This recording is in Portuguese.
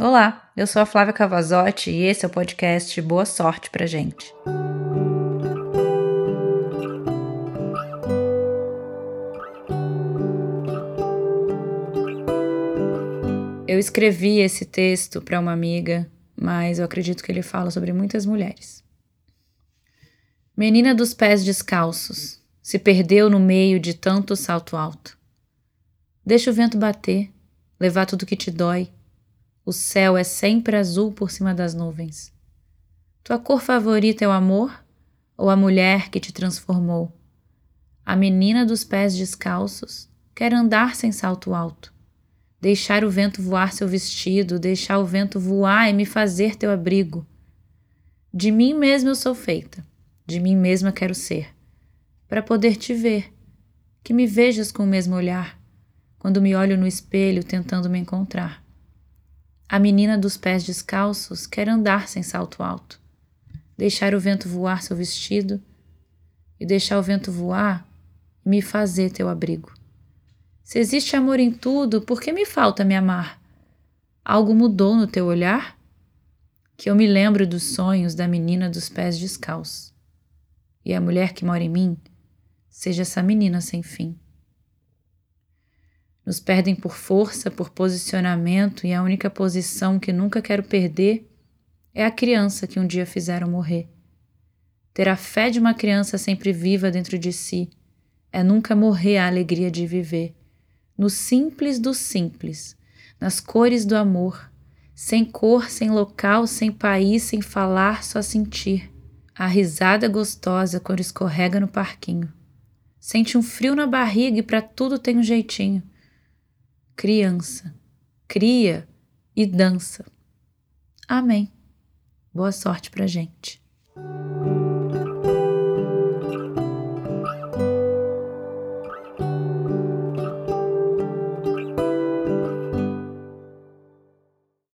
Olá, eu sou a Flávia Cavazotti e esse é o podcast Boa Sorte pra gente. Eu escrevi esse texto para uma amiga, mas eu acredito que ele fala sobre muitas mulheres. Menina dos pés descalços, se perdeu no meio de tanto salto alto. Deixa o vento bater, levar tudo que te dói o céu é sempre azul por cima das nuvens. Tua cor favorita é o amor ou a mulher que te transformou? A menina dos pés descalços quer andar sem salto alto, deixar o vento voar seu vestido, deixar o vento voar e me fazer teu abrigo. De mim mesma eu sou feita, de mim mesma quero ser, para poder te ver, que me vejas com o mesmo olhar, quando me olho no espelho tentando me encontrar. A menina dos pés descalços quer andar sem salto alto, deixar o vento voar seu vestido e deixar o vento voar me fazer teu abrigo. Se existe amor em tudo, por que me falta me amar? Algo mudou no teu olhar? Que eu me lembro dos sonhos da menina dos pés descalços. E a mulher que mora em mim seja essa menina sem fim. Nos perdem por força, por posicionamento, e a única posição que nunca quero perder é a criança que um dia fizeram morrer. Ter a fé de uma criança sempre viva dentro de si é nunca morrer a alegria de viver, no simples do simples, nas cores do amor, sem cor, sem local, sem país, sem falar, só sentir. A risada gostosa quando escorrega no parquinho. Sente um frio na barriga e para tudo tem um jeitinho criança, cria e dança. Amém. Boa sorte pra gente.